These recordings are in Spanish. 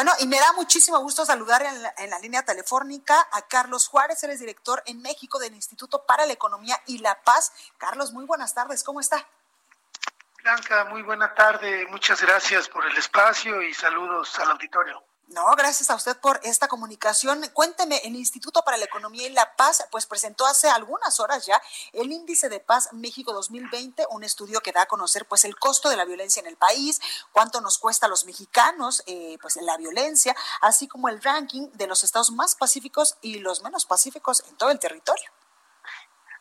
Bueno, y me da muchísimo gusto saludar en la, línea telefónica a Carlos Juárez, él es director en México del Instituto para la Economía y la Paz. Carlos, muy buenas tardes, ¿cómo está? Blanca, muy buena tarde, muchas gracias por el espacio y saludos al auditorio. No, gracias a usted por esta comunicación. Cuénteme, el Instituto para la Economía y la Paz, pues presentó hace algunas horas ya el Índice de Paz México 2020, un estudio que da a conocer pues el costo de la violencia en el país, cuánto nos cuesta a los mexicanos eh, pues la violencia, así como el ranking de los estados más pacíficos y los menos pacíficos en todo el territorio.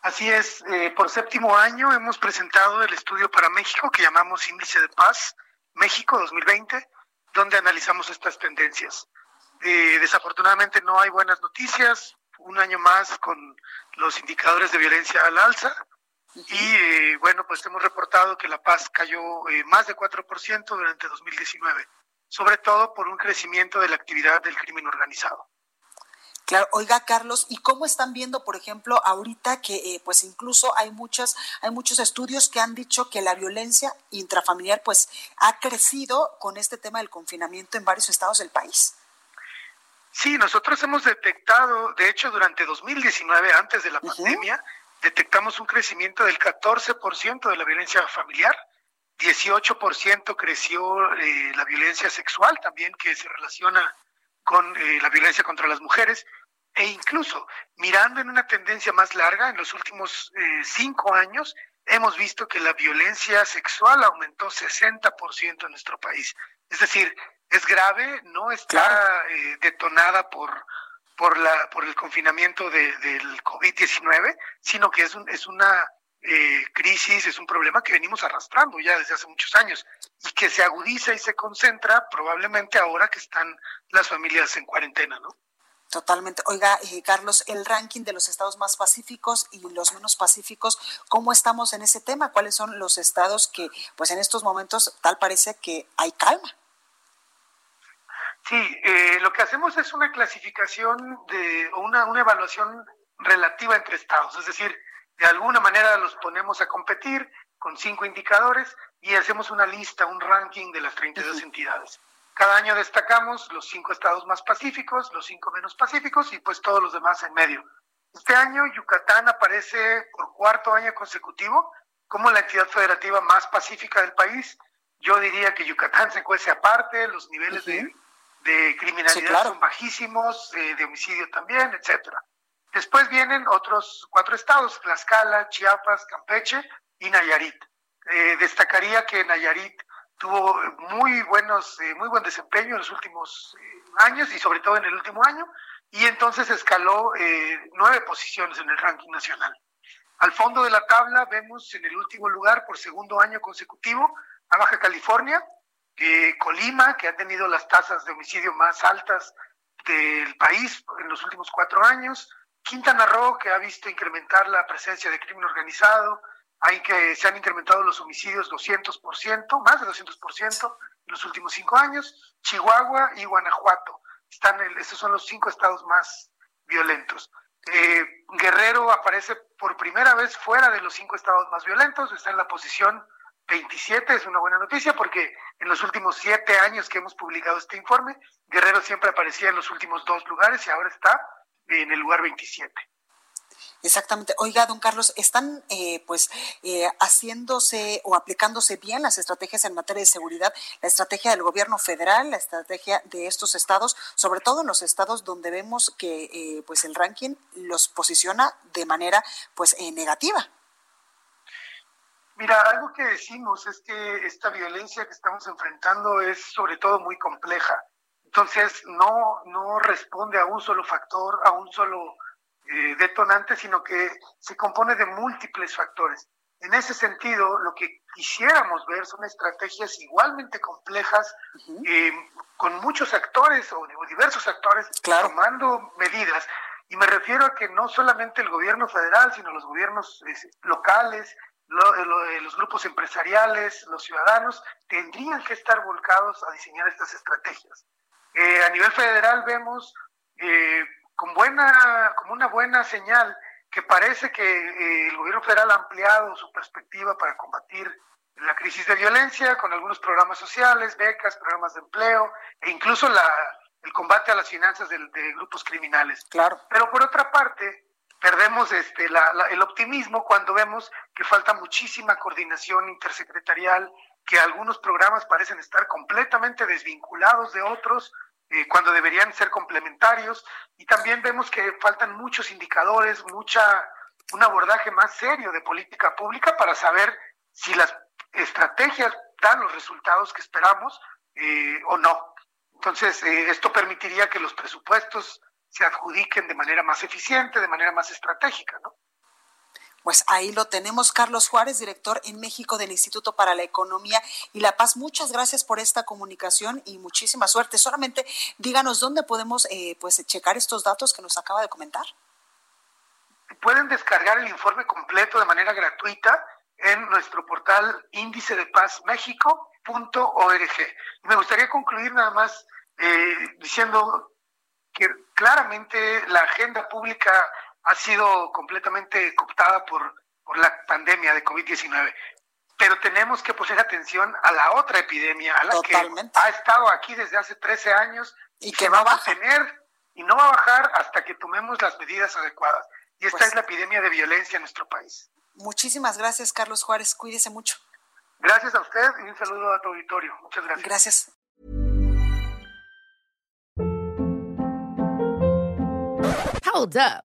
Así es, eh, por séptimo año hemos presentado el estudio para México que llamamos Índice de Paz México 2020 donde analizamos estas tendencias. Eh, desafortunadamente no hay buenas noticias, un año más con los indicadores de violencia al alza y eh, bueno, pues hemos reportado que la paz cayó eh, más de 4% durante 2019, sobre todo por un crecimiento de la actividad del crimen organizado. Claro, oiga Carlos, ¿y cómo están viendo, por ejemplo, ahorita que eh, pues incluso hay muchas, hay muchos estudios que han dicho que la violencia intrafamiliar pues ha crecido con este tema del confinamiento en varios estados del país? Sí, nosotros hemos detectado, de hecho, durante 2019, antes de la pandemia, detectamos un crecimiento del 14% de la violencia familiar, 18% creció eh, la violencia sexual también, que se relaciona con eh, la violencia contra las mujeres, e incluso mirando en una tendencia más larga, en los últimos eh, cinco años, hemos visto que la violencia sexual aumentó 60% en nuestro país. Es decir, es grave, no está claro. eh, detonada por, por, la, por el confinamiento de, del COVID-19, sino que es, un, es una eh, crisis, es un problema que venimos arrastrando ya desde hace muchos años y que se agudiza y se concentra probablemente ahora que están las familias en cuarentena, ¿no? Totalmente. Oiga, eh, Carlos, el ranking de los estados más pacíficos y los menos pacíficos, ¿cómo estamos en ese tema? ¿Cuáles son los estados que, pues en estos momentos, tal parece que hay calma? Sí, eh, lo que hacemos es una clasificación de una, una evaluación relativa entre estados, es decir, de alguna manera los ponemos a competir con cinco indicadores y hacemos una lista, un ranking de las 32 uh -huh. entidades. Cada año destacamos los cinco estados más pacíficos, los cinco menos pacíficos y pues todos los demás en medio. Este año Yucatán aparece por cuarto año consecutivo como la entidad federativa más pacífica del país. Yo diría que Yucatán se cuece aparte, los niveles uh -huh. de, de, criminalidad sí, claro. son bajísimos, eh, de homicidio también, etcétera. Después vienen otros cuatro estados, Tlaxcala, Chiapas, Campeche y Nayarit. Eh, destacaría que Nayarit tuvo muy buenos, eh, muy buen desempeño en los últimos eh, años y sobre todo en el último año, y entonces escaló eh, nueve posiciones en el ranking nacional. Al fondo de la tabla vemos en el último lugar por segundo año consecutivo a Baja California, Colima, que ha tenido las tasas de homicidio más altas del país en los últimos cuatro años, Quintana Roo, que ha visto incrementar la presencia de crimen organizado, hay que se han incrementado los homicidios 200%, más de 200% en los últimos cinco años, Chihuahua y Guanajuato. Están el, estos son los cinco estados más violentos. Eh, Guerrero aparece por primera vez fuera de los cinco estados más violentos, está en la posición 27, es una buena noticia porque en los últimos siete años que hemos publicado este informe, Guerrero siempre aparecía en los últimos dos lugares y ahora está en el lugar 27. Exactamente. Oiga, don Carlos, ¿están eh, pues eh, haciéndose o aplicándose bien las estrategias en materia de seguridad, la estrategia del gobierno federal, la estrategia de estos estados, sobre todo en los estados donde vemos que eh, pues el ranking los posiciona de manera pues negativa? Mira, algo que decimos es que esta violencia que estamos enfrentando es sobre todo muy compleja. Entonces, no, no responde a un solo factor, a un solo detonante, sino que se compone de múltiples factores. En ese sentido, lo que quisiéramos ver son estrategias igualmente complejas, eh, con muchos actores o, diversos actores tomando medidas. Y me refiero a que no solamente el gobierno federal, sino los gobiernos eh, locales, eh, los grupos empresariales, los ciudadanos, tendrían que estar volcados a diseñar estas estrategias. a nivel federal vemos con buena, como una buena señal que parece que eh, el gobierno federal ha ampliado su perspectiva para combatir la crisis de violencia con algunos programas sociales, becas, programas de empleo e incluso la, el combate a las finanzas de, grupos criminales. Claro. Pero por otra parte, perdemos este, el optimismo cuando vemos que falta muchísima coordinación intersecretarial, que algunos programas parecen estar completamente desvinculados de otros, eh, cuando deberían ser complementarios. Y también vemos que faltan muchos indicadores, mucha, un abordaje más serio de política pública para saber si las estrategias dan los resultados que esperamos eh, o no. Entonces, eh, esto permitiría que los presupuestos se adjudiquen de manera más eficiente, de manera más estratégica, ¿no? Pues ahí lo tenemos, Carlos Juárez, director en México del Instituto para la Economía y la Paz. Muchas gracias por esta comunicación y muchísima suerte. Solamente díganos dónde podemos eh, pues checar estos datos que nos acaba de comentar. Pueden descargar el informe completo de manera gratuita en nuestro portal índice de paz México.org. Me gustaría concluir nada más eh, diciendo que claramente la agenda pública ha sido completamente cooptada por, por la pandemia de COVID-19. Pero tenemos que poner atención a la otra epidemia, a la que ha estado aquí desde hace 13 años y, que va a tener y no va a bajar hasta que tomemos las medidas adecuadas. Y esta pues es la epidemia de violencia en nuestro país. Muchísimas gracias, Carlos Juárez. Cuídese mucho. Gracias a usted y un saludo a tu auditorio. Muchas gracias. Gracias. Hold up.